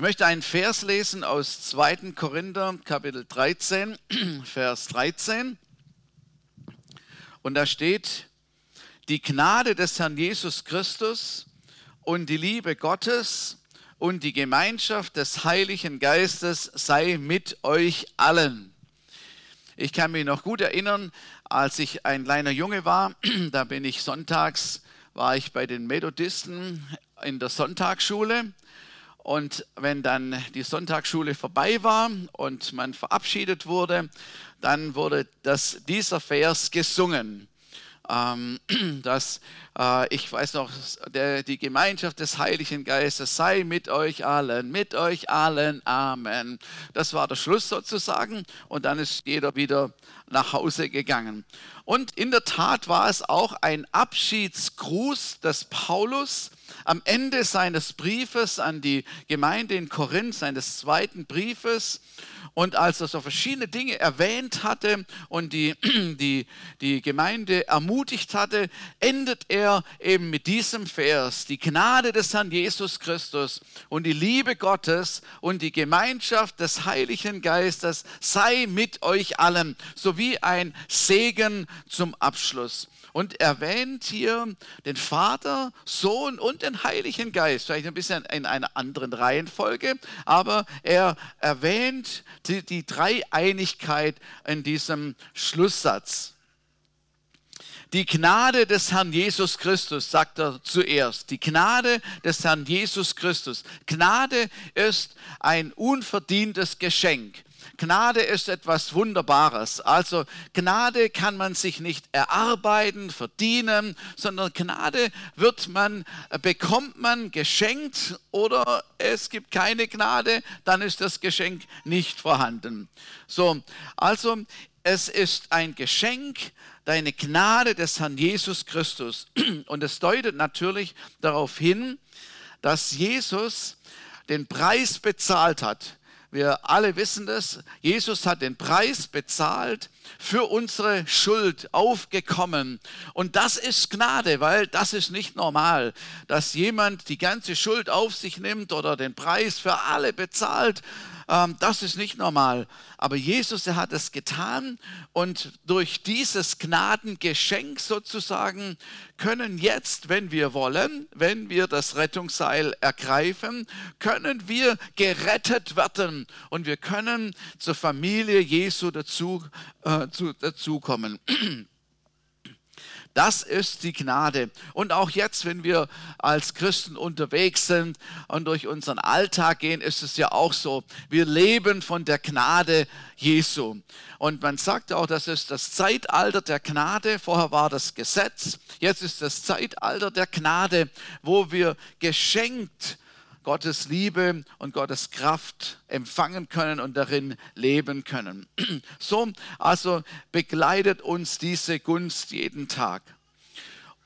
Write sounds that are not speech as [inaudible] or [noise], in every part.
Ich möchte einen Vers lesen aus 2. Korinther, Kapitel 13, [clears throat] Vers 13. Und da steht, die Gnade des Herrn Jesus Christus und die Liebe Gottes und die Gemeinschaft des Heiligen Geistes sei mit euch allen. Ich kann mich noch gut erinnern, als ich ein kleiner Junge war, [clears throat] da bin ich sonntags, war ich bei den Methodisten in der Sonntagsschule. Und wenn dann die Sonntagsschule vorbei war und man verabschiedet wurde, dann wurde das, dieser Vers gesungen ähm, [clears throat] dass äh, ich weiß noch, der, die Gemeinschaft des Heiligen Geistes sei mit euch allen, mit euch allen, Amen. Das war der Schluss sozusagen und dann ist jeder wieder nach Hause gegangen. Und in der Tat war es auch ein Abschiedsgruß des Paulus am Ende seines Briefes an die Gemeinde in Korinth, seines zweiten Briefes. Und als er so verschiedene Dinge erwähnt hatte und die, [clears throat] die, die Gemeinde ermutigt hatte, endet er eben mit diesem Vers. Die Gnade des Herrn Jesus Christus und die Liebe Gottes und die Gemeinschaft des Heiligen Geistes sei mit euch allen, sowie ein Segen zum Abschluss und erwähnt hier den Vater, Sohn und den Heiligen Geist. Vielleicht ein bisschen in einer anderen Reihenfolge, aber er erwähnt die, die Dreieinigkeit in diesem Schlusssatz. Die Gnade des Herrn Jesus Christus, sagt er zuerst. Die Gnade des Herrn Jesus Christus. Gnade ist ein unverdientes Geschenk. Gnade ist etwas Wunderbares. Also Gnade kann man sich nicht erarbeiten, verdienen, sondern Gnade wird man, äh, bekommt man geschenkt oder es gibt keine Gnade, dann ist das Geschenk nicht vorhanden. So, also es ist ein Geschenk, deine Gnade des Herrn Jesus Christus. [clears throat] Und es deutet natürlich darauf hin, dass Jesus den Preis bezahlt hat wir alle wissen das. Jesus hat den Preis bezahlt für unsere Schuld aufgekommen. Und das ist Gnade, weil das ist nicht normal, dass jemand die ganze Schuld auf sich nimmt oder den Preis für alle bezahlt ähm, das ist nicht normal. Aber Jesus, er hat es getan und durch dieses Gnadengeschenk sozusagen können jetzt, wenn wir wollen, wenn wir das Rettungsseil ergreifen, können wir gerettet werden und wir können zur Familie Jesu dazu, äh, zu, dazukommen. Das ist die Gnade. Und auch jetzt, wenn wir als Christen unterwegs sind und durch unseren Alltag gehen, ist es ja auch so. Wir leben von der Gnade Jesu. Und man sagt auch, das ist das Zeitalter der Gnade. Vorher war das Gesetz. Jetzt ist das Zeitalter der Gnade, wo wir geschenkt Gottes Liebe und Gottes Kraft empfangen können und darin leben können. [clears throat] So, also begleitet uns diese Gunst jeden Tag.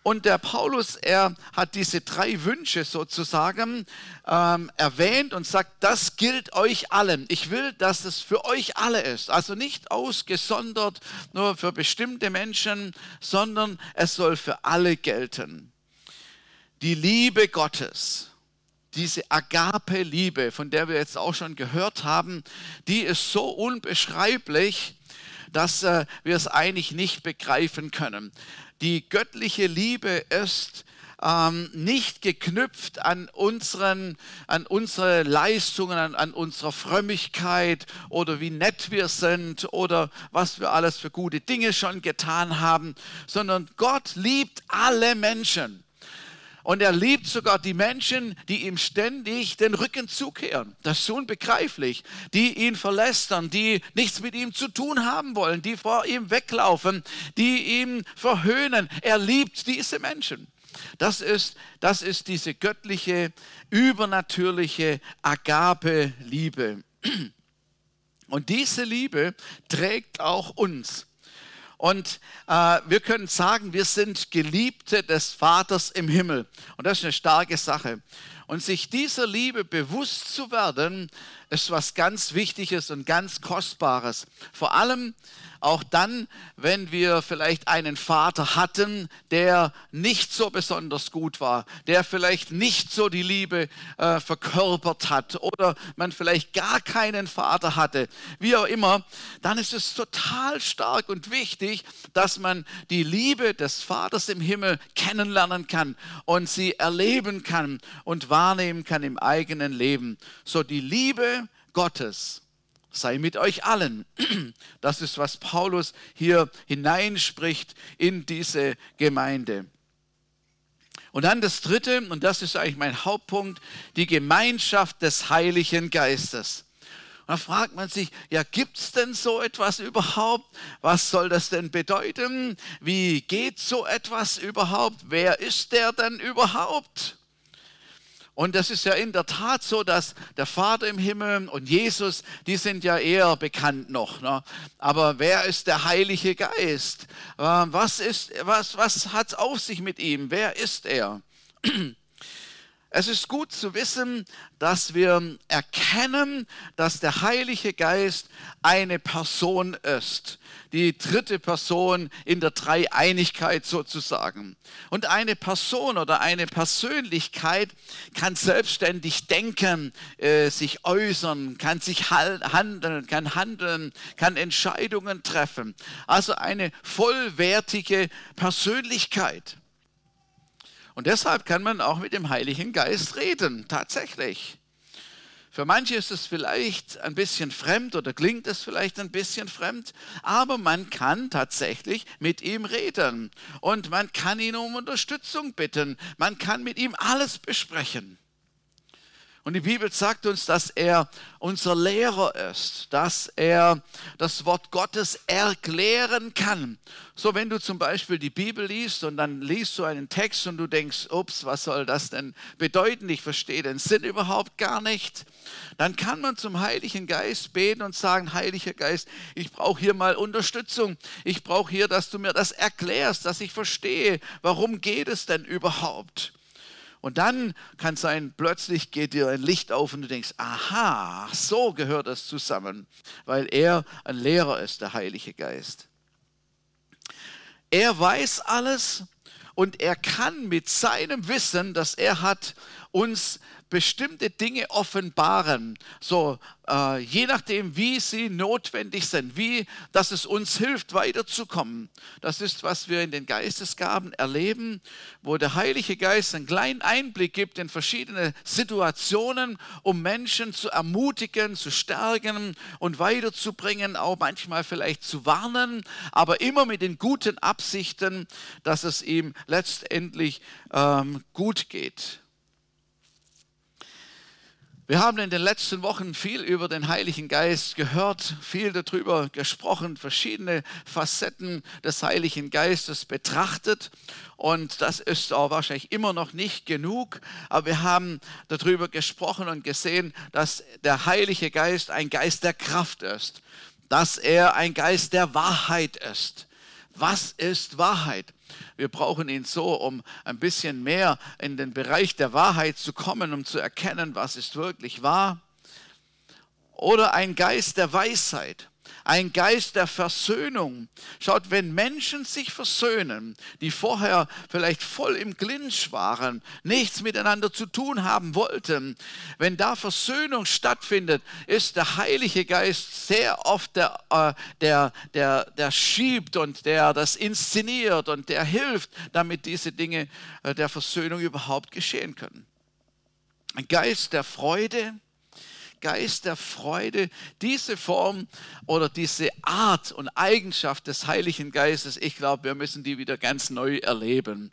Und der Paulus, er hat diese drei Wünsche sozusagen ähm, erwähnt und sagt, das gilt euch allen. Ich will, dass es für euch alle ist. Also nicht ausgesondert nur für bestimmte Menschen, sondern es soll für alle gelten. Die Liebe Gottes diese Agape-Liebe, von der wir jetzt auch schon gehört haben, die ist so unbeschreiblich, dass äh, wir es eigentlich nicht begreifen können. Die göttliche Liebe ist ähm, nicht geknüpft an, unseren, an unsere Leistungen, an, an unserer Frömmigkeit oder wie nett wir sind oder was wir alles für gute Dinge schon getan haben, sondern Gott liebt alle Menschen. Und er liebt sogar die Menschen, die ihm ständig den Rücken zukehren. Das ist unbegreiflich. Die ihn verlästern, die nichts mit ihm zu tun haben wollen, die vor ihm weglaufen, die ihn verhöhnen. Er liebt diese Menschen. Das ist, das ist diese göttliche, übernatürliche Agape-Liebe. Und diese Liebe trägt auch uns. Und äh, wir können sagen, wir sind Geliebte des Vaters im Himmel. Und das ist eine starke Sache. Und sich dieser Liebe bewusst zu werden, ist was ganz Wichtiges und ganz Kostbares. Vor allem auch dann, wenn wir vielleicht einen Vater hatten, der nicht so besonders gut war, der vielleicht nicht so die Liebe äh, verkörpert hat oder man vielleicht gar keinen Vater hatte, wie auch immer, dann ist es total stark und wichtig, dass man die Liebe des Vaters im Himmel kennenlernen kann und sie erleben kann und wahrnehmen kann im eigenen Leben. So die Liebe Gottes sei mit euch allen. [clears throat] Das ist, was Paulus hier hineinspricht in diese Gemeinde. Und dann das Dritte, und das ist eigentlich mein Hauptpunkt, die Gemeinschaft des Heiligen Geistes. Und da fragt man sich, ja, gibt es denn so etwas überhaupt? Was soll das denn bedeuten? Wie geht so etwas überhaupt? Wer ist der denn überhaupt? Und das ist ja in der Tat so, dass der Vater im Himmel und Jesus, die sind ja eher bekannt noch. Ne? Aber wer ist der Heilige Geist? Ähm, was, ist, was, was hat es auf sich mit ihm? Wer ist er? [clears throat] Es ist gut zu wissen, dass wir erkennen, dass der Heilige Geist eine Person ist. Die dritte Person in der Dreieinigkeit sozusagen. Und eine Person oder eine Persönlichkeit kann selbstständig denken, äh, sich äußern, kann sich handeln, kann handeln, kann Entscheidungen treffen. Also eine vollwertige Persönlichkeit. Und deshalb kann man auch mit dem Heiligen Geist reden, tatsächlich. Für manche ist es vielleicht ein bisschen fremd oder klingt es vielleicht ein bisschen fremd, aber man kann tatsächlich mit ihm reden und man kann ihn um Unterstützung bitten. Man kann mit ihm alles besprechen. Und die Bibel sagt uns, dass er unser Lehrer ist, dass er das Wort Gottes erklären kann. So, wenn du zum Beispiel die Bibel liest und dann liest du einen Text und du denkst, ups, was soll das denn bedeuten? Ich verstehe den Sinn überhaupt gar nicht. Dann kann man zum Heiligen Geist beten und sagen, Heiliger Geist, ich brauche hier mal Unterstützung. Ich brauche hier, dass du mir das erklärst, dass ich verstehe, warum geht es denn überhaupt? Und dann kann sein, plötzlich geht dir ein Licht auf und du denkst, aha, so gehört das zusammen, weil er ein Lehrer ist, der Heilige Geist. Er weiß alles und er kann mit seinem Wissen, das er hat, uns bestimmte Dinge offenbaren, so äh, je nachdem, wie sie notwendig sind, wie, dass es uns hilft, weiterzukommen. Das ist, was wir in den Geistesgaben erleben, wo der Heilige Geist einen kleinen Einblick gibt in verschiedene Situationen, um Menschen zu ermutigen, zu stärken und weiterzubringen, auch manchmal vielleicht zu warnen, aber immer mit den guten Absichten, dass es ihm letztendlich ähm, gut geht. Wir haben in den letzten Wochen viel über den Heiligen Geist gehört, viel darüber gesprochen, verschiedene Facetten des Heiligen Geistes betrachtet. Und das ist auch wahrscheinlich immer noch nicht genug. Aber wir haben darüber gesprochen und gesehen, dass der Heilige Geist ein Geist der Kraft ist, dass er ein Geist der Wahrheit ist. Was ist Wahrheit? Wir brauchen ihn so, um ein bisschen mehr in den Bereich der Wahrheit zu kommen, um zu erkennen, was ist wirklich wahr. Oder ein Geist der Weisheit ein Geist der Versöhnung. Schaut, wenn Menschen sich versöhnen, die vorher vielleicht voll im Clinch waren, nichts miteinander zu tun haben wollten, wenn da Versöhnung stattfindet, ist der Heilige Geist sehr oft der, äh, der, der, der schiebt und der das inszeniert und der hilft, damit diese Dinge äh, der Versöhnung überhaupt geschehen können. Ein Geist der Freude, Geist der Freude, diese Form oder diese Art und Eigenschaft des Heiligen Geistes, ich glaube, wir müssen die wieder ganz neu erleben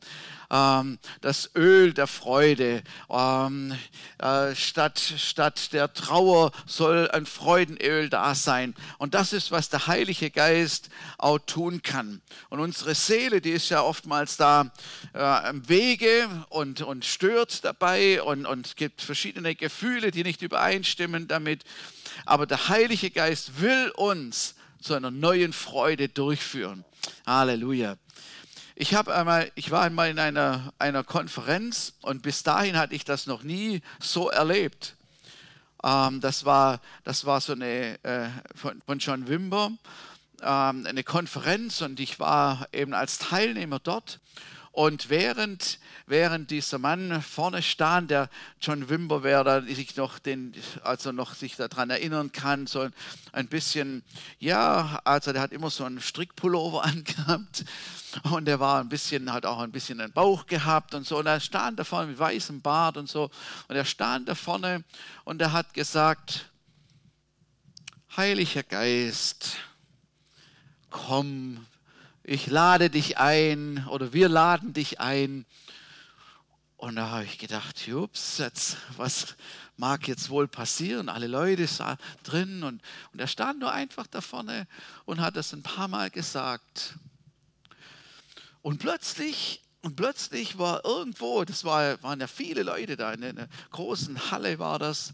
ähm, das Öl der Freude. Ähm, äh, statt, statt der Trauer soll ein Freudenöl da sein. Und das ist, was der Heilige Geist auch tun kann. Und unsere Seele, die ist ja oftmals da äh, im Wege und, und stört dabei und, und gibt verschiedene Gefühle, die nicht übereinstimmen damit. Aber der Heilige Geist will uns zu einer neuen Freude durchführen. Halleluja. Ich, einmal, ich war einmal in einer, einer Konferenz und bis dahin hatte ich das noch nie so erlebt. Ähm, das, war, das war so eine äh, von, von John Wimber. ähm, eine Konferenz und ich war eben als Teilnehmer dort. Und während, während dieser Mann vorne stand, der John Wimber, wer sich noch, den, also noch sich daran erinnern kann, so ein bisschen, ja, also der hat immer so einen Strickpullover [laughs] angehabt und der war ein bisschen, hat auch ein bisschen einen Bauch gehabt und so. Und er stand da vorne mit weißem Bart und so. Und er stand da vorne und er hat gesagt, Heiliger Geist, komm, ich lade dich ein oder wir laden dich ein. Und da habe ich gedacht, jups, jetzt, was mag jetzt wohl passieren? Alle Leute sahen drin und, und er stand nur einfach da vorne und hat das ein paar Mal gesagt. Und plötzlich, und plötzlich war irgendwo, das war, waren ja viele Leute da, in einer großen Halle war das,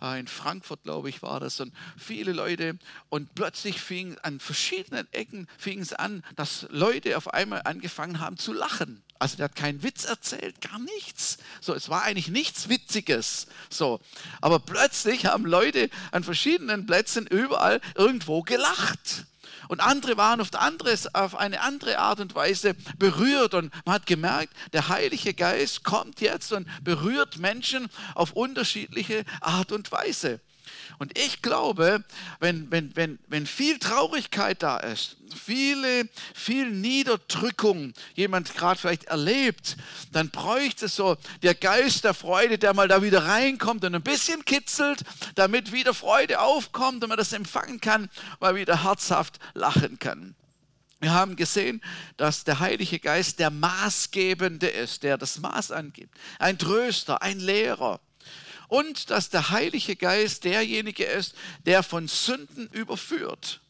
äh, in Frankfurt, glaube ich, war das, und viele Leute. Und plötzlich fing an verschiedenen Ecken fing es an, dass Leute auf einmal angefangen haben zu lachen. Also der hat keinen Witz erzählt, gar nichts. So, es war eigentlich nichts Witziges. So, aber plötzlich haben Leute an verschiedenen Plätzen überall irgendwo gelacht. Und andere waren auf, anderes, auf eine andere Art und Weise berührt. Und man hat gemerkt, der Heilige Geist kommt jetzt und berührt Menschen auf unterschiedliche Art und Weise. Und ich glaube, wenn, wenn, wenn, wenn viel Traurigkeit da ist, viele, viel Niederdrückung jemand gerade vielleicht erlebt, dann bräuchte es so der Geist der Freude, der mal da wieder reinkommt und ein bisschen kitzelt, damit wieder Freude aufkommt und man das empfangen kann, mal wieder herzhaft lachen kann. Wir haben gesehen, dass der Heilige Geist der Maßgebende ist, der das Maß angibt. Ein Tröster, ein Lehrer und dass der Heilige Geist derjenige ist, der von Sünden überführt.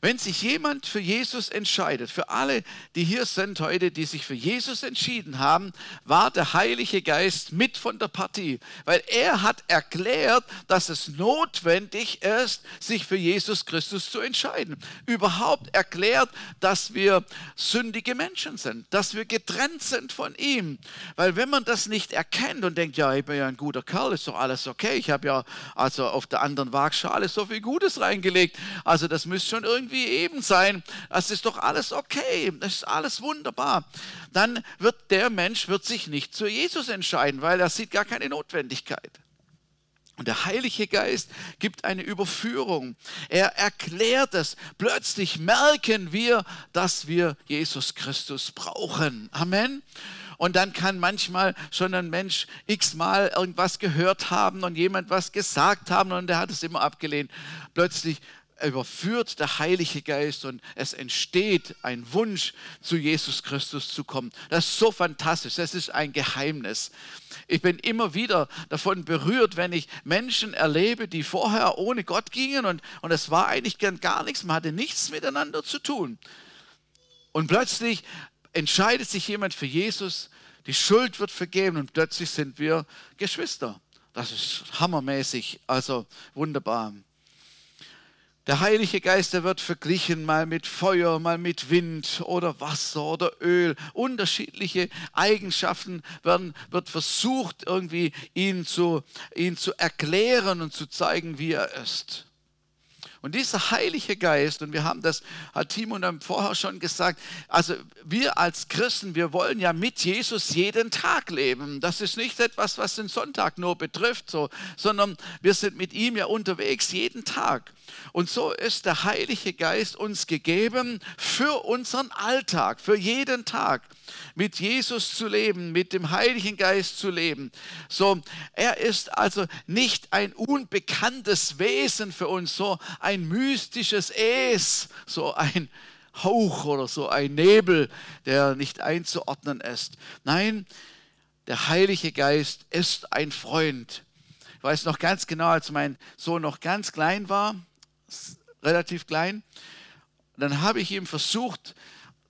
Wenn sich jemand für Jesus entscheidet, für alle, die hier sind heute, die sich für Jesus entschieden haben, war der Heilige Geist mit von der Partie, weil er hat erklärt, dass es notwendig ist, sich für Jesus Christus zu entscheiden. Überhaupt erklärt, dass wir sündige Menschen sind, dass wir getrennt sind von ihm. Weil wenn man das nicht erkennt und denkt, ja, ich bin ja ein guter Kerl, ist doch alles okay, ich habe ja also auf der anderen Waagschale so viel Gutes reingelegt, also das müsste schon irgendwie irgendwie eben sein. Das ist doch alles okay, das ist alles wunderbar. Dann wird der Mensch wird sich nicht zu Jesus entscheiden, weil er sieht gar keine Notwendigkeit. Und der Heilige Geist gibt eine Überführung. Er erklärt es. Plötzlich merken wir, dass wir Jesus Christus brauchen. Amen. Und dann kann manchmal schon ein Mensch x-mal irgendwas gehört haben und jemand was gesagt haben und der hat es immer abgelehnt. Plötzlich überführt der Heilige Geist und es entsteht ein Wunsch, zu Jesus Christus zu kommen. Das ist so fantastisch, das ist ein Geheimnis. Ich bin immer wieder davon berührt, wenn ich Menschen erlebe, die vorher ohne Gott gingen und, und es war eigentlich gar nichts, man hatte nichts miteinander zu tun. Und plötzlich entscheidet sich jemand für Jesus, die Schuld wird vergeben und plötzlich sind wir Geschwister. Das ist hammermäßig, also wunderbar. Der Heilige Geist, der wird verglichen mal mit Feuer, mal mit Wind oder Wasser oder Öl. Unterschiedliche Eigenschaften werden, wird versucht, irgendwie ihn zu, ihn zu erklären und zu zeigen, wie er ist. Und dieser Heilige Geist, und wir haben das, hat Timo dann vorher schon gesagt, also wir als Christen, wir wollen ja mit Jesus jeden Tag leben. Das ist nicht etwas, was den Sonntag nur betrifft, so, sondern wir sind mit ihm ja unterwegs jeden Tag. Und so ist der Heilige Geist uns gegeben für unseren Alltag, für jeden Tag mit Jesus zu leben, mit dem Heiligen Geist zu leben. So, er ist also nicht ein unbekanntes Wesen für uns, so ein mystisches Es, so ein Hauch oder so ein Nebel, der nicht einzuordnen ist. Nein, der Heilige Geist ist ein Freund. Ich weiß noch ganz genau, als mein Sohn noch ganz klein war, relativ klein, dann habe ich ihm versucht,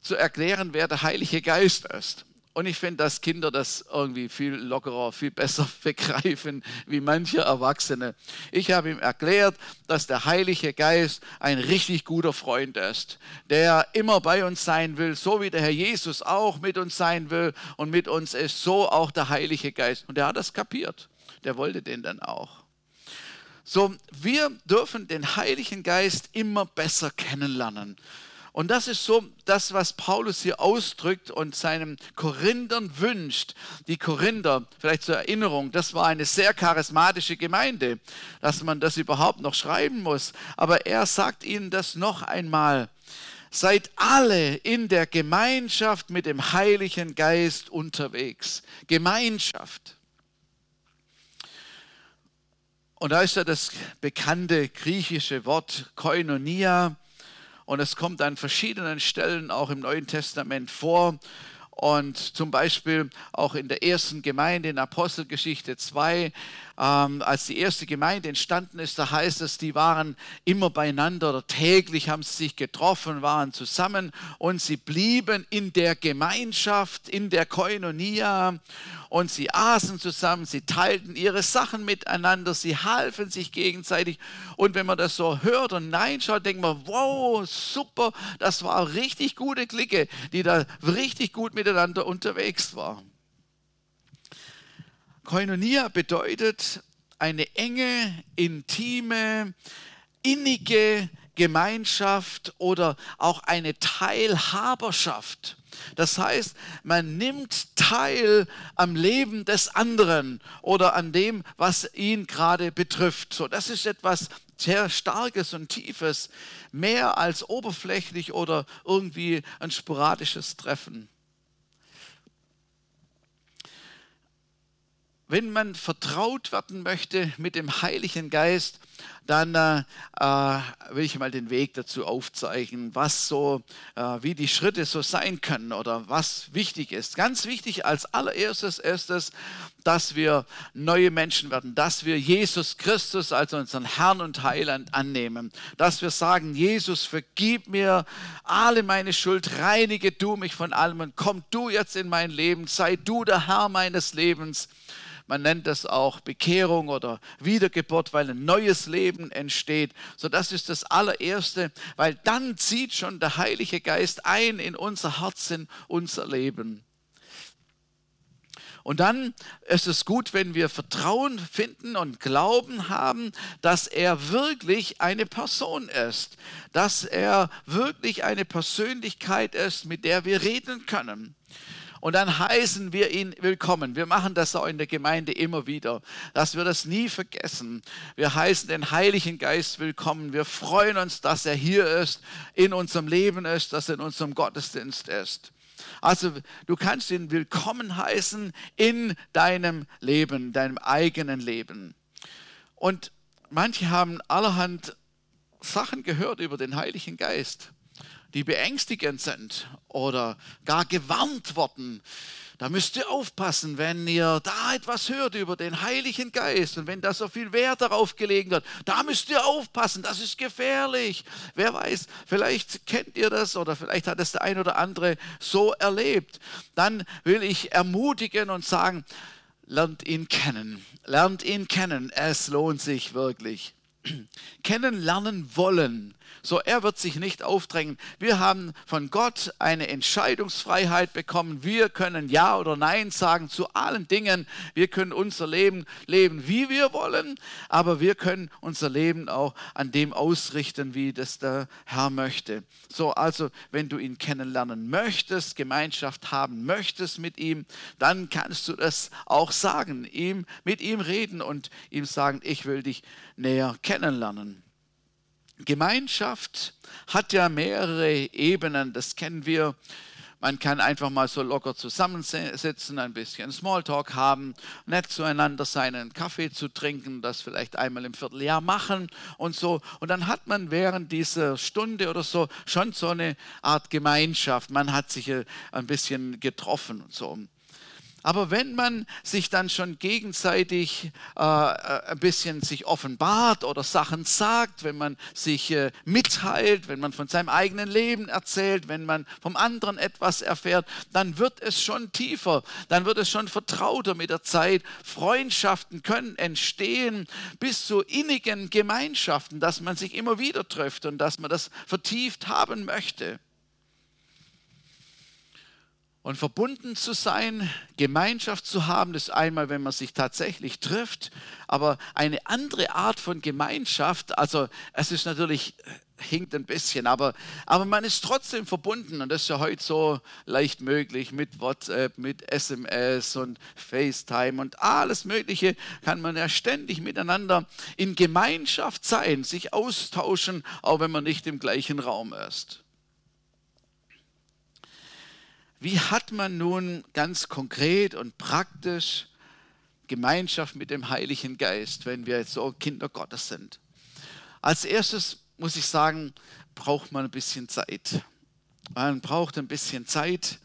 zu erklären, wer der Heilige Geist ist. Und ich finde, dass Kinder das irgendwie viel lockerer, viel besser [laughs] begreifen wie manche Erwachsene. Ich habe ihm erklärt, dass der Heilige Geist ein richtig guter Freund ist, der immer bei uns sein will, so wie der Herr Jesus auch mit uns sein will und mit uns ist, so auch der Heilige Geist. Und er hat das kapiert. Der wollte den dann auch. So, wir dürfen den Heiligen Geist immer besser kennenlernen. Und das ist so das, was Paulus hier ausdrückt und seinen Korinthern wünscht. Die Korinther, vielleicht zur Erinnerung, das war eine sehr charismatische Gemeinde, dass man das überhaupt noch schreiben muss. Aber er sagt ihnen das noch einmal. Seid alle in der Gemeinschaft mit dem Heiligen Geist unterwegs. Gemeinschaft. Und da ist ja das bekannte griechische Wort Koinonia und es kommt an verschiedenen Stellen auch im Neuen Testament vor. Und zum Beispiel auch in der ersten Gemeinde in Apostelgeschichte 2, ähm, als die erste Gemeinde entstanden ist, da heißt es, die waren immer beieinander oder täglich haben sie sich getroffen, waren zusammen und sie blieben in der Gemeinschaft, in der Koinonia und sie aßen zusammen, sie teilten ihre Sachen miteinander, sie halfen sich gegenseitig. Und wenn man das so hört und reinschaut, denkt man, wow, super, das war richtig gute Clique, die da richtig gut miteinander unterwegs war. Koinonia bedeutet eine enge, intime, innige Gemeinschaft oder auch eine Teilhaberschaft. Das heißt, man nimmt teil am Leben des anderen oder an dem, was ihn gerade betrifft. So, das ist etwas sehr Starkes und Tiefes, mehr als oberflächlich oder irgendwie ein sporadisches Treffen. Wenn man vertraut werden möchte mit dem Heiligen Geist, dann äh, äh, will ich mal den Weg dazu aufzeichnen, was so, äh, wie die Schritte so sein können oder was wichtig ist. Ganz wichtig als allererstes ist es, dass wir neue Menschen werden, dass wir Jesus Christus als unseren Herrn und Heiland annehmen, dass wir sagen, Jesus, vergib mir alle meine Schuld, reinige du mich von allem und komm du jetzt in mein Leben, sei du der Herr meines Lebens. Man nennt das auch Bekehrung oder Wiedergeburt, weil ein neues Leben entsteht. So, das ist das allererste, weil dann zieht schon der Heilige Geist ein in unser Herz, in unser Leben. Und dann ist es gut, wenn wir Vertrauen finden und Glauben haben, dass er wirklich eine Person ist, dass er wirklich eine Persönlichkeit ist, mit der wir reden können. Und dann heißen wir ihn willkommen. Wir machen das auch in der Gemeinde immer wieder, dass wir das nie vergessen. Wir heißen den Heiligen Geist willkommen. Wir freuen uns, dass er hier ist, in unserem Leben ist, dass er in unserem Gottesdienst ist. Also du kannst ihn willkommen heißen in deinem Leben, deinem eigenen Leben. Und manche haben allerhand Sachen gehört über den Heiligen Geist die beängstigend sind oder gar gewarnt worden. Da müsst ihr aufpassen, wenn ihr da etwas hört über den Heiligen Geist und wenn da so viel Wert darauf gelegen wird. Da müsst ihr aufpassen, das ist gefährlich. Wer weiß, vielleicht kennt ihr das oder vielleicht hat es der ein oder andere so erlebt. Dann will ich ermutigen und sagen, lernt ihn kennen. Lernt ihn kennen. Es lohnt sich wirklich. [clears throat] Kennenlernen wollen so, er wird sich nicht aufdrängen. Wir haben von Gott eine Entscheidungsfreiheit bekommen. Wir können Ja oder Nein sagen zu allen Dingen. Wir können unser Leben leben, wie wir wollen, aber wir können unser Leben auch an dem ausrichten, wie das der Herr möchte. So, also, wenn du ihn kennenlernen möchtest, Gemeinschaft haben möchtest mit ihm, dann kannst du das auch sagen, ihm, mit ihm reden und ihm sagen, ich will dich näher kennenlernen. Gemeinschaft hat ja mehrere Ebenen, das kennen wir. Man kann einfach mal so locker zusammensitzen, ein bisschen Smalltalk haben, nett zueinander sein, einen Kaffee zu trinken, das vielleicht einmal im Vierteljahr machen und so. Und dann hat man während dieser Stunde oder so schon so eine Art Gemeinschaft. Man hat sich ein bisschen getroffen und so. Aber wenn man sich dann schon gegenseitig äh, äh, ein bisschen sich offenbart oder Sachen sagt, wenn man sich äh, mitteilt, wenn man von seinem eigenen Leben erzählt, wenn man vom anderen etwas erfährt, dann wird es schon tiefer, dann wird es schon vertrauter mit der Zeit. Freundschaften können entstehen bis zu innigen Gemeinschaften, dass man sich immer wieder trifft und dass man das vertieft haben möchte. Und verbunden zu sein, Gemeinschaft zu haben, das einmal, wenn man sich tatsächlich trifft, aber eine andere Art von Gemeinschaft, also es ist natürlich, hinkt ein bisschen, aber, aber man ist trotzdem verbunden und das ist ja heute so leicht möglich mit WhatsApp, mit SMS und FaceTime und alles Mögliche kann man ja ständig miteinander in Gemeinschaft sein, sich austauschen, auch wenn man nicht im gleichen Raum ist. Wie hat man nun ganz konkret und praktisch Gemeinschaft mit dem Heiligen Geist, wenn wir so Kinder Gottes sind? Als erstes muss ich sagen, braucht man ein bisschen Zeit. Man braucht ein bisschen Zeit.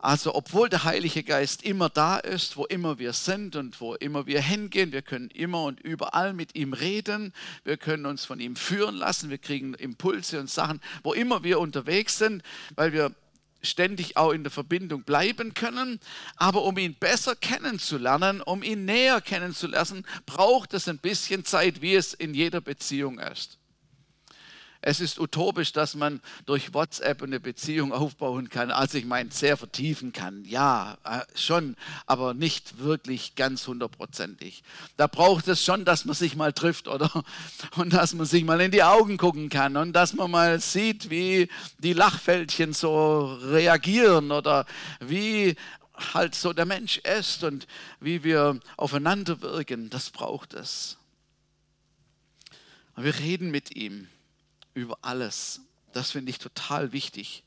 Also obwohl der Heilige Geist immer da ist, wo immer wir sind und wo immer wir hingehen, wir können immer und überall mit ihm reden, wir können uns von ihm führen lassen, wir kriegen Impulse und Sachen, wo immer wir unterwegs sind, weil wir ständig auch in der Verbindung bleiben können. Aber um ihn besser kennenzulernen, um ihn näher kennenzulernen, braucht es ein bisschen Zeit, wie es in jeder Beziehung ist. Es ist utopisch, dass man durch WhatsApp eine Beziehung aufbauen kann. Also ich meine, sehr vertiefen kann. Ja, äh, schon, aber nicht wirklich ganz hundertprozentig. Da braucht es schon, dass man sich mal trifft, oder? [laughs] Und dass man sich mal in die Augen gucken kann und dass man mal sieht, wie die Lachfältchen so reagieren oder wie halt so der Mensch ist und wie wir aufeinander wirken. Das braucht es. wir reden mit ihm über alles. Das finde ich total wichtig.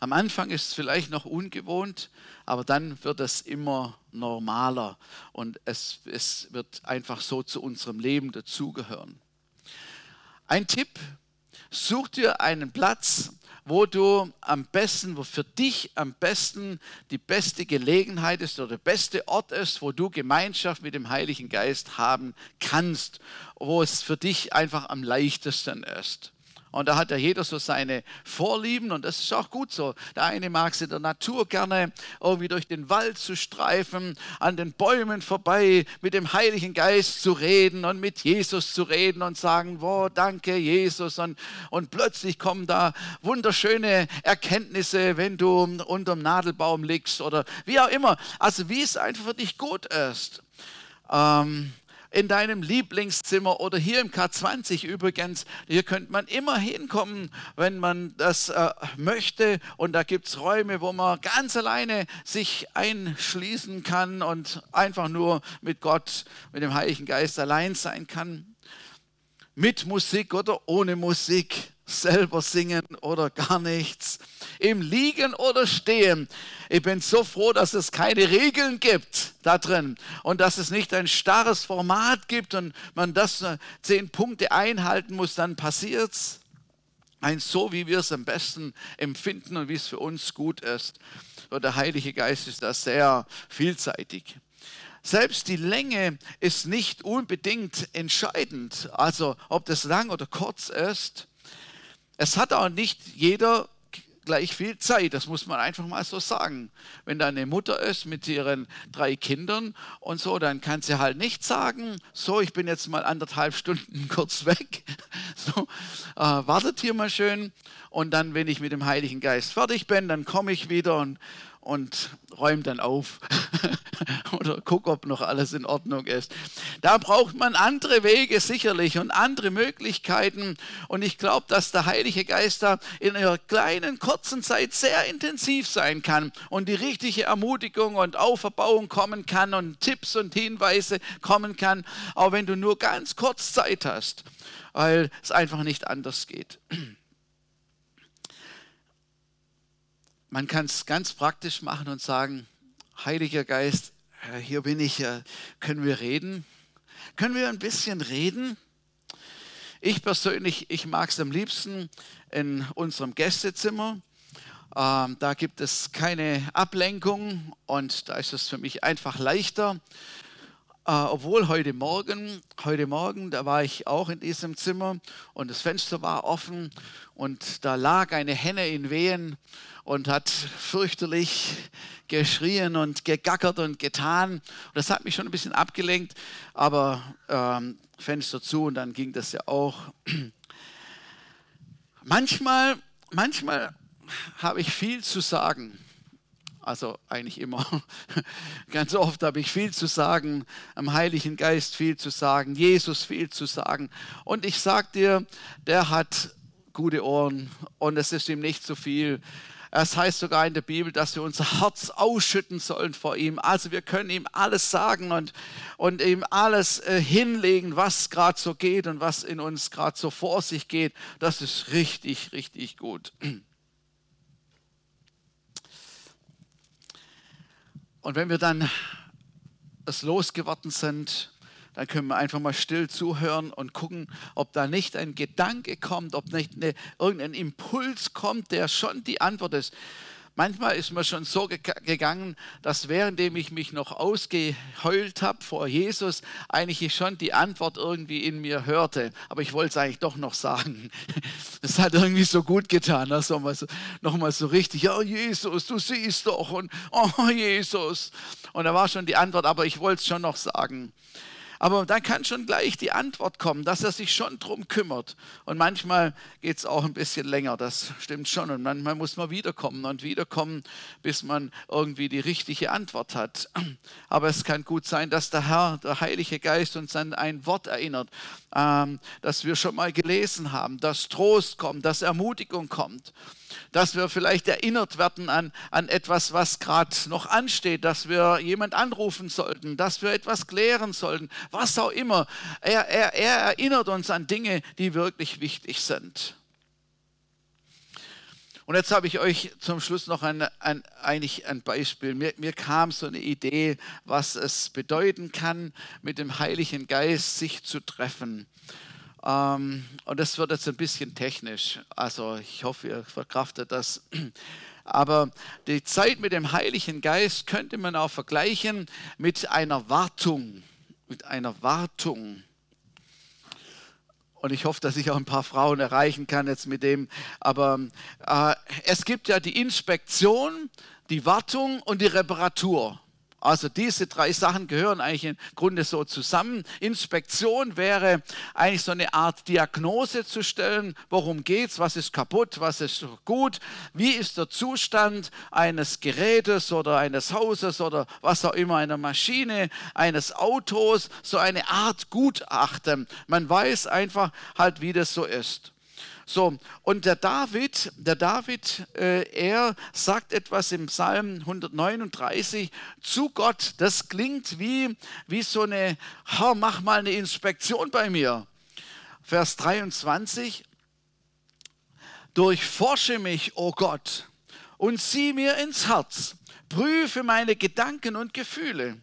Am Anfang ist es vielleicht noch ungewohnt, aber dann wird es immer normaler und es, es wird einfach so zu unserem Leben dazugehören. Ein Tipp, such dir einen Platz, wo du am besten, wo für dich am besten die beste Gelegenheit ist oder der beste Ort ist, wo du Gemeinschaft mit dem Heiligen Geist haben kannst, wo es für dich einfach am leichtesten ist. Und da hat ja jeder so seine Vorlieben und das ist auch gut so. Der eine mag es in der Natur gerne, irgendwie durch den Wald zu streifen, an den Bäumen vorbei, mit dem Heiligen Geist zu reden und mit Jesus zu reden und sagen, wow, danke Jesus. Und, und plötzlich kommen da wunderschöne Erkenntnisse, wenn du unterm Nadelbaum liegst oder wie auch immer. Also wie es einfach für dich gut ist. Ähm, in deinem Lieblingszimmer oder hier im K20 übrigens. Hier könnte man immer hinkommen, wenn man das äh, möchte. Und da gibt es Räume, wo man ganz alleine sich einschließen kann und einfach nur mit Gott, mit dem Heiligen Geist allein sein kann. Mit Musik oder ohne Musik selber singen oder gar nichts, im Liegen oder Stehen. Ich bin so froh, dass es keine Regeln gibt da drin und dass es nicht ein starres Format gibt und man das äh, zehn Punkte einhalten muss, dann passiert's. Ein so, wie wir es am besten empfinden und wie es für uns gut ist. Und der Heilige Geist ist da sehr vielseitig. Selbst die Länge ist nicht unbedingt entscheidend. Also ob das lang oder kurz ist, es hat auch nicht jeder gleich viel Zeit, das muss man einfach mal so sagen. Wenn da eine Mutter ist mit ihren drei Kindern und so, dann kann sie halt nicht sagen, so, ich bin jetzt mal anderthalb Stunden [laughs] kurz weg, [laughs] so, äh, wartet hier mal schön und dann, wenn ich mit dem Heiligen Geist fertig bin, dann komme ich wieder und, und räume dann auf [laughs] oder guck, ob noch alles in Ordnung ist. Da braucht man andere Wege sicherlich und andere Möglichkeiten. Und ich glaube, dass der Heilige Geist da in einer kleinen, kurzen Zeit sehr intensiv sein kann und die richtige Ermutigung und Auferbauung kommen kann und Tipps und Hinweise kommen kann, auch wenn du nur ganz kurz Zeit hast, weil es einfach nicht anders geht. [clears throat] Man kann es ganz praktisch machen und sagen, Heiliger Geist, hier bin ich, äh, können wir reden? Können wir ein bisschen reden? Ich persönlich, ich mag es am liebsten in unserem Gästezimmer. Ähm, da gibt es keine Ablenkung und da ist es für mich einfach leichter. Äh, obwohl heute Morgen, heute Morgen, da war ich auch in diesem Zimmer und das Fenster war offen und da lag eine Henne in Wehen und hat fürchterlich geschrien und gegackert und getan. Das hat mich schon ein bisschen abgelenkt, aber ähm, Fenster zu und dann ging das ja auch. Manchmal, manchmal habe ich viel zu sagen. Also eigentlich immer. [laughs] Ganz oft habe ich viel zu sagen, am Heiligen Geist viel zu sagen, Jesus viel zu sagen. Und ich sage dir, der hat gute Ohren und es ist ihm nicht zu viel. Es heißt sogar in der Bibel, dass wir unser Herz ausschütten sollen vor ihm. Also wir können ihm alles sagen und, und ihm alles äh, hinlegen, was gerade so geht und was in uns gerade so vor sich geht. Das ist richtig, richtig gut. Und wenn wir dann es losgeworden sind, dann können wir einfach mal still zuhören und gucken, ob da nicht ein Gedanke kommt, ob nicht eine, irgendein Impuls kommt, der schon die Antwort ist. Manchmal ist mir schon so gegangen, dass währenddem ich mich noch ausgeheult habe vor Jesus, eigentlich ich schon die Antwort irgendwie in mir hörte. Aber ich wollte es eigentlich doch noch sagen. [laughs] Es hat irgendwie so gut getan, dass so, nochmal so richtig, ja Jesus, du siehst doch und oh Jesus. Und da war schon die Antwort, aber ich wollte es schon noch sagen. Aber dann kann schon gleich die Antwort kommen, dass er sich schon drum kümmert. Und manchmal geht es auch ein bisschen länger, das stimmt schon. Und manchmal muss man wiederkommen und wiederkommen, bis man irgendwie die richtige Antwort hat. Aber es kann gut sein, dass der Herr, der Heilige Geist uns an ein Wort erinnert, ähm, das wir schon mal gelesen haben, dass Trost kommt, dass Ermutigung kommt dass wir vielleicht erinnert werden an, an etwas, was gerade noch ansteht, dass wir jemand anrufen sollten, dass wir etwas klären sollten, was auch immer. Er, er, er erinnert uns an Dinge, die wirklich wichtig sind. Und jetzt habe ich euch zum Schluss noch ein, ein, eigentlich ein Beispiel. Mir, mir, kam so eine Idee, was es bedeuten kann, mit dem Heiligen Geist sich zu treffen. Ähm, und das wird jetzt ein bisschen technisch. Also ich hoffe, ihr verkraftet das. Aber die Zeit mit dem Heiligen Geist könnte man auch vergleichen mit einer Wartung. Mit einer Wartung. Und ich hoffe, dass ich auch ein paar Frauen erreichen kann jetzt mit dem. Aber äh, es gibt ja die Inspektion, die Wartung und die Reparatur. Also diese drei Sachen gehören eigentlich im Grunde so zusammen. Inspektion wäre eigentlich so eine Art Diagnose zu stellen, worum geht es, was ist kaputt, was ist gut, wie ist der Zustand eines Gerätes oder eines Hauses oder was auch immer, einer Maschine, eines Autos, so eine Art Gutachten. Man weiß einfach halt, wie das so ist. So, und der David, der David, äh, er sagt etwas im Psalm 139 zu Gott. Das klingt wie, wie so eine, oh, mach mal eine Inspektion bei mir. Vers 23, durchforsche mich, o oh Gott, und sieh mir ins Herz, prüfe meine Gedanken und Gefühle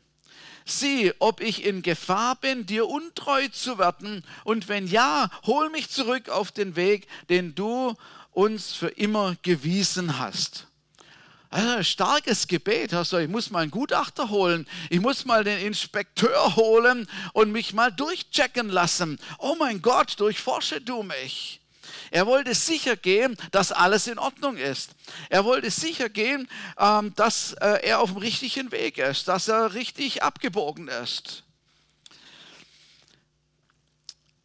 sieh, ob ich in Gefahr bin, dir untreu zu werden, und wenn ja, hol mich zurück auf den Weg, den du uns für immer gewiesen hast. Also starkes Gebet. Also ich muss mal einen Gutachter holen. Ich muss mal den Inspekteur holen und mich mal durchchecken lassen. Oh mein Gott, durchforsche du mich. Er wollte sicher gehen, dass alles in Ordnung ist. Er wollte sicher gehen, ähm, dass äh, er auf dem richtigen Weg ist, dass er richtig abgebogen ist.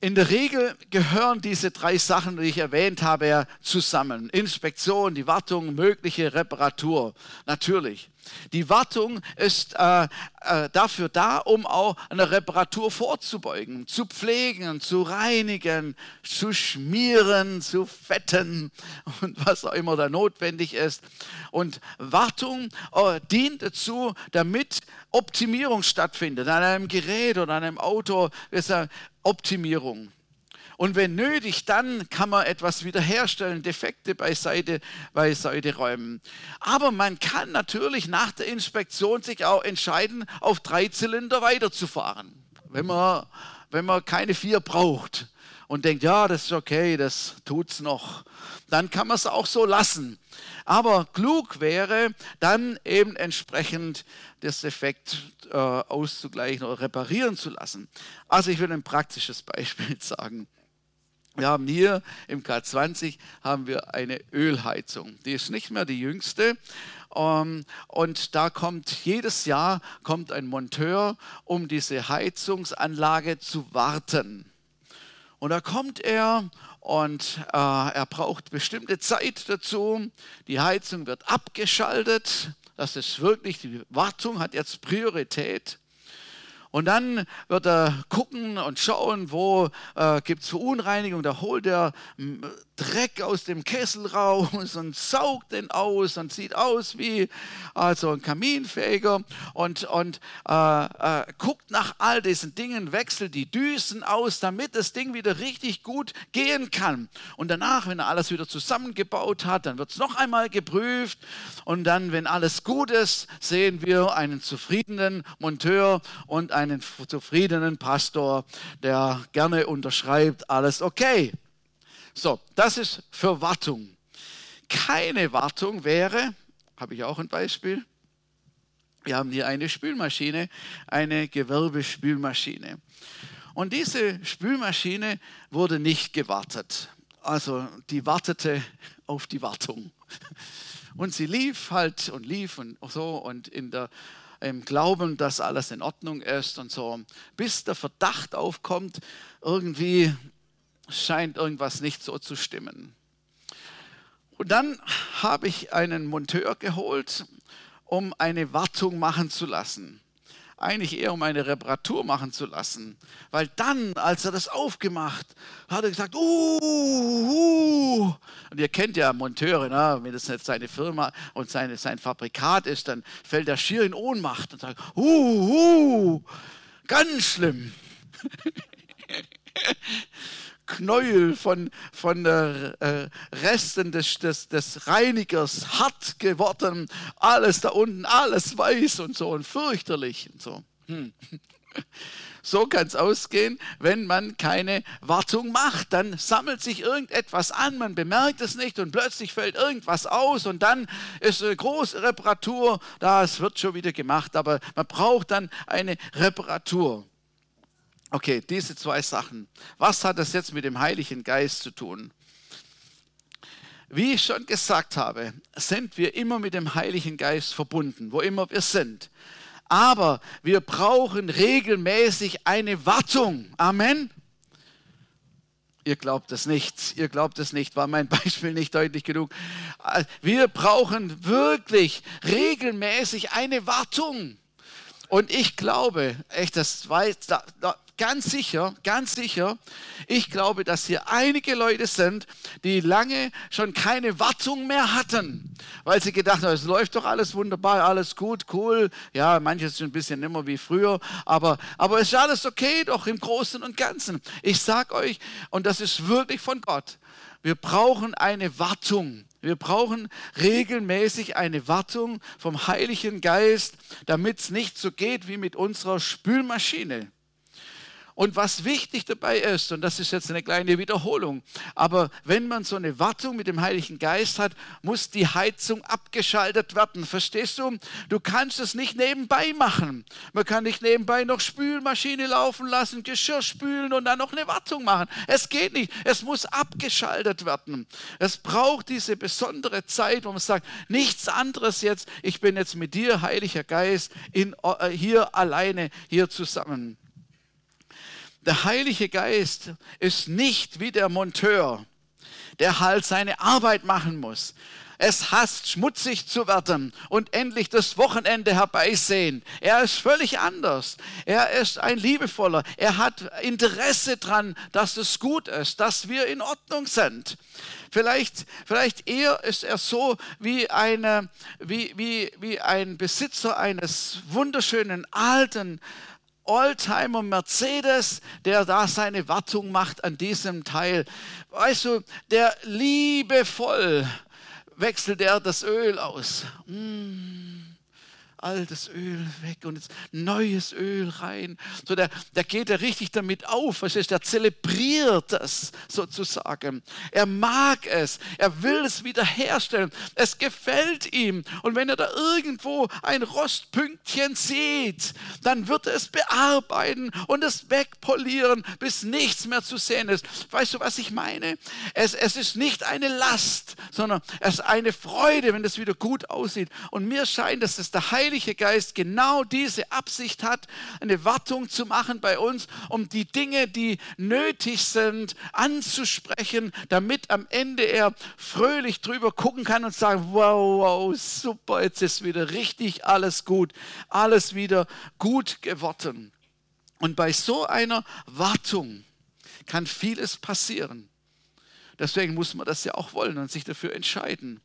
In der Regel gehören diese drei Sachen, die ich erwähnt habe, zusammen. Inspektion, die Wartung, mögliche Reparatur. Natürlich. Die Wartung ist äh, äh, dafür da, um auch eine Reparatur vorzubeugen, zu pflegen, zu reinigen, zu schmieren, zu fetten [laughs] und was auch immer da notwendig ist. Und Wartung äh, dient dazu, damit Optimierung stattfindet an einem Gerät oder an einem Auto. Ist Optimierung. Und wenn nötig, dann kann man etwas wiederherstellen, Defekte beiseite, beiseite räumen. Aber man kann natürlich nach der Inspektion sich auch entscheiden, auf drei Zylinder weiterzufahren, wenn man, wenn man keine vier braucht und denkt, ja, das ist okay, das tut's noch. Dann kann man es auch so lassen. Aber klug wäre, dann eben entsprechend das Defekt äh, auszugleichen oder reparieren zu lassen. Also ich will ein praktisches Beispiel [laughs] sagen. Wir haben hier im K20 haben wir eine Ölheizung. Die ist nicht mehr die jüngste. Ähm, und da kommt jedes Jahr kommt ein Monteur, um diese Heizungsanlage zu warten. Und da kommt er und äh, er braucht bestimmte Zeit dazu. Die Heizung wird abgeschaltet. Das ist wirklich, die Wartung hat jetzt Priorität. Und dann wird er gucken und schauen, wo äh, gibt es Verunreinigung. Da holt er Dreck aus dem Kessel raus und saugt den aus und sieht aus wie also ein Kaminfeger und, und äh, äh, guckt nach all diesen Dingen, wechselt die Düsen aus, damit das Ding wieder richtig gut gehen kann. Und danach, wenn er alles wieder zusammengebaut hat, dann wird es noch einmal geprüft und dann, wenn alles gut ist, sehen wir einen zufriedenen Monteur und einen zufriedenen Pastor, der gerne unterschreibt, alles okay. So, das ist für Wartung. Keine Wartung wäre, habe ich auch ein Beispiel, wir haben hier eine Spülmaschine, eine Gewerbespülmaschine. Und diese Spülmaschine wurde nicht gewartet. Also die wartete auf die Wartung. Und sie lief halt und lief und so und in der, im Glauben, dass alles in Ordnung ist und so, bis der Verdacht aufkommt, irgendwie scheint irgendwas nicht so zu stimmen. Und dann habe ich einen Monteur geholt, um eine Wartung machen zu lassen. Eigentlich eher um eine Reparatur machen zu lassen. Weil dann, als er das aufgemacht, hat er gesagt, uh, uh. Und ihr kennt ja Monteure, ne? wenn das jetzt seine Firma und seine, sein Fabrikat ist, dann fällt er schier in Ohnmacht und sagt, uh, uh, ganz schlimm. [laughs] Knäuel von, von äh, Resten des, des, des Reinigers hart geworden, alles da unten, alles weiß und so und fürchterlich und so. Hm. [laughs] So kann es ausgehen, wenn man keine Wartung macht. Dann sammelt sich irgendetwas an, man bemerkt es nicht und plötzlich fällt irgendwas aus und dann ist eine große Reparatur. Das wird schon wieder gemacht, aber man braucht dann eine Reparatur. Okay, diese zwei Sachen. Was hat das jetzt mit dem Heiligen Geist zu tun? Wie ich schon gesagt habe, sind wir immer mit dem Heiligen Geist verbunden, wo immer wir sind. Aber wir brauchen regelmäßig eine Wartung. Amen. Ihr glaubt es nicht. Ihr glaubt es nicht. War mein [laughs] Beispiel nicht deutlich genug? Wir brauchen wirklich regelmäßig eine Wartung. Und ich glaube, echt, das weiß, da, da, ganz sicher, ganz sicher, ich glaube, dass hier einige Leute sind, die lange schon keine Wartung mehr hatten, weil sie gedacht haben, es läuft doch alles wunderbar, alles gut, cool. Ja, manches schon ein bisschen nimmer wie früher, aber, aber es ist alles okay, doch im Großen und Ganzen. Ich sage euch, und das ist wirklich von Gott, wir brauchen eine Wartung. Wir brauchen regelmäßig eine Wartung vom Heiligen Geist, damit es nicht so geht wie mit unserer Spülmaschine. Und was wichtig dabei ist, und das ist jetzt eine kleine Wiederholung, aber wenn man so eine Wartung mit dem Heiligen Geist hat, muss die Heizung abgeschaltet werden. Verstehst du? Du kannst es nicht nebenbei machen. Man kann nicht nebenbei noch Spülmaschine laufen lassen, Geschirr spülen und dann noch eine Wartung machen. Es geht nicht. Es muss abgeschaltet werden. Es braucht diese besondere Zeit, wo man sagt, nichts anderes jetzt. Ich bin jetzt mit dir, Heiliger Geist, in, äh, hier alleine, hier zusammen. Der Heilige Geist ist nicht wie der Monteur, der halt seine Arbeit machen muss. Es hasst, schmutzig zu werden und endlich das Wochenende herbeisehen. Er ist völlig anders. Er ist ein liebevoller. Er hat Interesse daran, dass es gut ist, dass wir in Ordnung sind. Vielleicht, vielleicht eher ist er so wie, eine, wie, wie, wie ein Besitzer eines wunderschönen alten Oldtimer Mercedes, der da seine Wartung macht an diesem Teil. Weißt du, der liebevoll wechselt er das Öl aus. Mm altes Öl weg und jetzt neues Öl rein. So der, der geht er richtig damit auf, verstehst? der zelebriert das sozusagen. Er mag es, er will es wiederherstellen. Es gefällt ihm. Und wenn er da irgendwo ein Rostpünktchen sieht, dann wird er es bearbeiten und es wegpolieren, bis nichts mehr zu sehen ist. Weißt du, was ich meine? Es, es ist nicht eine Last, sondern es ist eine Freude, wenn es wieder gut aussieht. Und mir scheint, dass es der Heilige Heilige Geist genau diese Absicht hat, eine Wartung zu machen bei uns, um die Dinge, die nötig sind, anzusprechen, damit am Ende er fröhlich drüber gucken kann und sagen, wow, wow, super, jetzt ist wieder richtig alles gut, alles wieder gut geworden. Und bei so einer Wartung kann vieles passieren. Deswegen muss man das ja auch wollen und sich dafür entscheiden.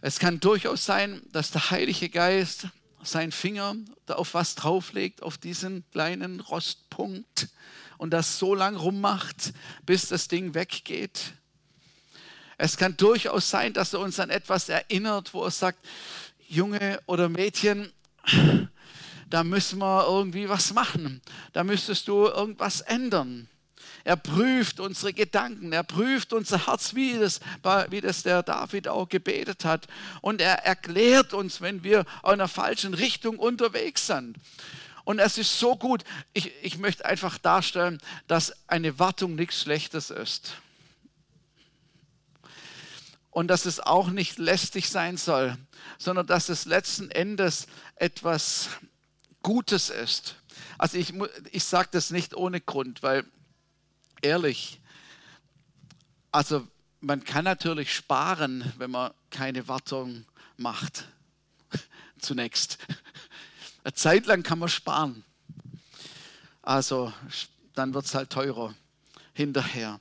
Es kann durchaus sein, dass der Heilige Geist seinen Finger da auf was drauflegt, auf diesen kleinen Rostpunkt und das so lang rummacht, bis das Ding weggeht. Es kann durchaus sein, dass er uns an etwas erinnert, wo er sagt, Junge oder Mädchen, da müssen wir irgendwie was machen. Da müsstest du irgendwas ändern. Er prüft unsere Gedanken, er prüft unser Herz, wie das, wie das der David auch gebetet hat. Und er erklärt uns, wenn wir in einer falschen Richtung unterwegs sind. Und es ist so gut, ich, ich möchte einfach darstellen, dass eine Wartung nichts Schlechtes ist. Und dass es auch nicht lästig sein soll, sondern dass es letzten Endes etwas Gutes ist. Also ich, ich sage das nicht ohne Grund, weil ehrlich, also man kann natürlich sparen, wenn man keine Wartung macht. [laughs] Zunächst. Eine Zeit lang kann man sparen. Also dann wird es halt teurer hinterher.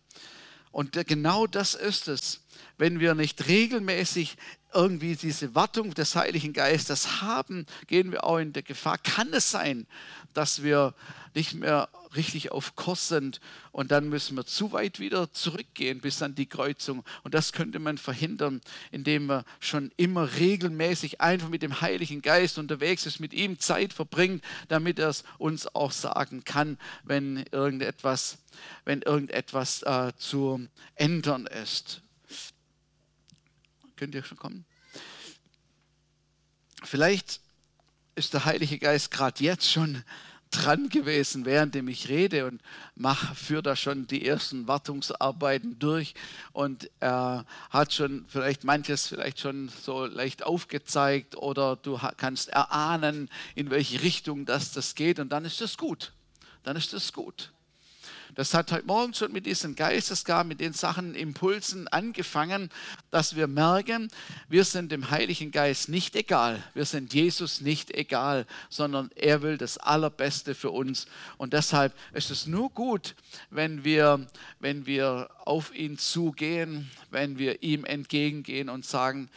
Und genau das ist es, wenn wir nicht regelmäßig irgendwie diese Wartung des Heiligen Geistes haben, gehen wir auch in der Gefahr. Kann es sein, dass wir nicht mehr richtig auf Kurs sind und dann müssen wir zu weit wieder zurückgehen bis an die Kreuzung. Und das könnte man verhindern, indem man schon immer regelmäßig einfach mit dem Heiligen Geist unterwegs ist, mit ihm Zeit verbringt, damit er es uns auch sagen kann, wenn irgendetwas, wenn irgendetwas äh, zu ändern ist. Könnt ihr schon kommen? Vielleicht ist der Heilige Geist gerade jetzt schon dran gewesen, während ich rede und mach, führe da schon die ersten Wartungsarbeiten durch und er hat schon vielleicht manches vielleicht schon so leicht aufgezeigt oder du kannst erahnen, in welche Richtung das, das geht und dann ist das gut. Dann ist das gut. Das hat heute Morgen schon mit diesen Geistesgaben, mit den Sachen, Impulsen angefangen, dass wir merken, wir sind dem Heiligen Geist nicht egal. Wir sind Jesus nicht egal, sondern er will das Allerbeste für uns. Und deshalb ist es nur gut, wenn wir, wenn wir auf ihn zugehen, wenn wir ihm entgegengehen und sagen,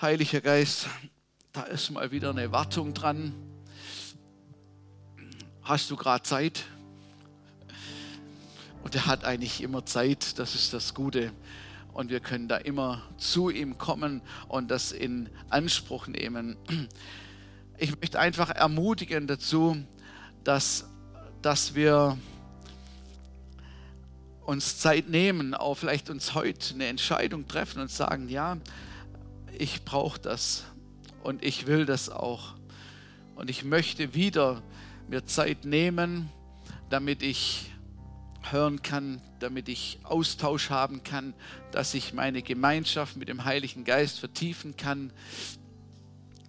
Heiliger Geist, da ist mal wieder eine Wartung dran. Hast du gerade Zeit? Und er hat eigentlich immer Zeit, das ist das Gute. Und wir können da immer zu ihm kommen und das in Anspruch nehmen. Ich möchte einfach ermutigen dazu, dass, dass wir uns Zeit nehmen, auch vielleicht uns heute eine Entscheidung treffen und sagen, ja, ich brauche das und ich will das auch. Und ich möchte wieder mir Zeit nehmen, damit ich hören kann, damit ich Austausch haben kann, dass ich meine Gemeinschaft mit dem Heiligen Geist vertiefen kann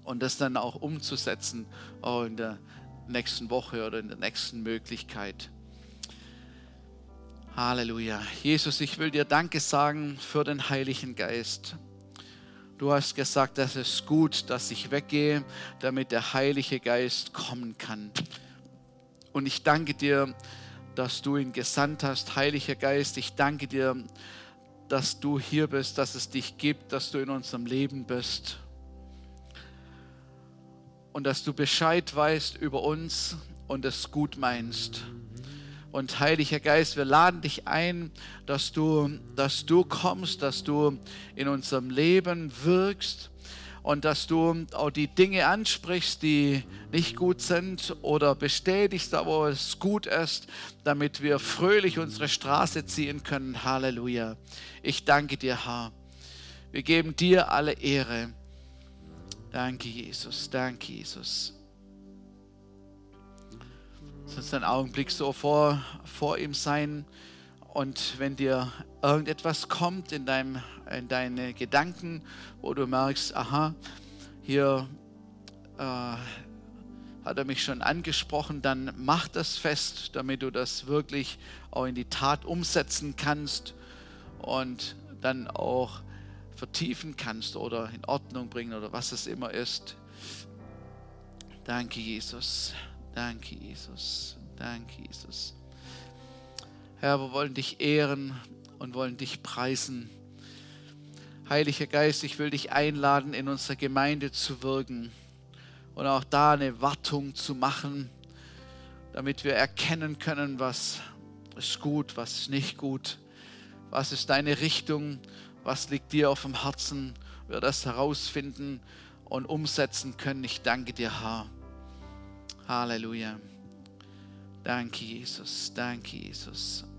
und das dann auch umzusetzen in der nächsten Woche oder in der nächsten Möglichkeit. Halleluja. Jesus, ich will dir Danke sagen für den Heiligen Geist. Du hast gesagt, dass es gut, dass ich weggehe, damit der Heilige Geist kommen kann. Und ich danke dir, dass du ihn gesandt hast. Heiliger Geist, ich danke dir, dass du hier bist, dass es dich gibt, dass du in unserem Leben bist. Und dass du Bescheid weißt über uns und es gut meinst. Und Heiliger Geist, wir laden dich ein, dass du, dass du kommst, dass du in unserem Leben wirkst und dass du auch die Dinge ansprichst, die nicht gut sind oder bestätigst, wo es gut ist, damit wir fröhlich unsere Straße ziehen können. Halleluja. Ich danke dir, Herr. Wir geben dir alle Ehre. Danke, Jesus. Danke, Jesus. Lass uns einen Augenblick so vor, vor ihm sein. Und wenn dir irgendetwas kommt in, deinem, in deine Gedanken, wo du merkst, aha, hier äh, hat er mich schon angesprochen, dann mach das fest, damit du das wirklich auch in die Tat umsetzen kannst und dann auch vertiefen kannst oder in Ordnung bringen oder was es immer ist. Danke, Jesus. Danke, Jesus. Danke, Jesus. Herr, wir wollen dich ehren und wollen dich preisen. Heiliger Geist, ich will dich einladen, in unserer Gemeinde zu wirken und auch da eine Wartung zu machen, damit wir erkennen können, was ist gut, was ist nicht gut, was ist deine Richtung, was liegt dir auf dem Herzen, wir das herausfinden und umsetzen können. Ich danke dir, Herr. Halleluja. Danke, Jesus. Danke, Jesus.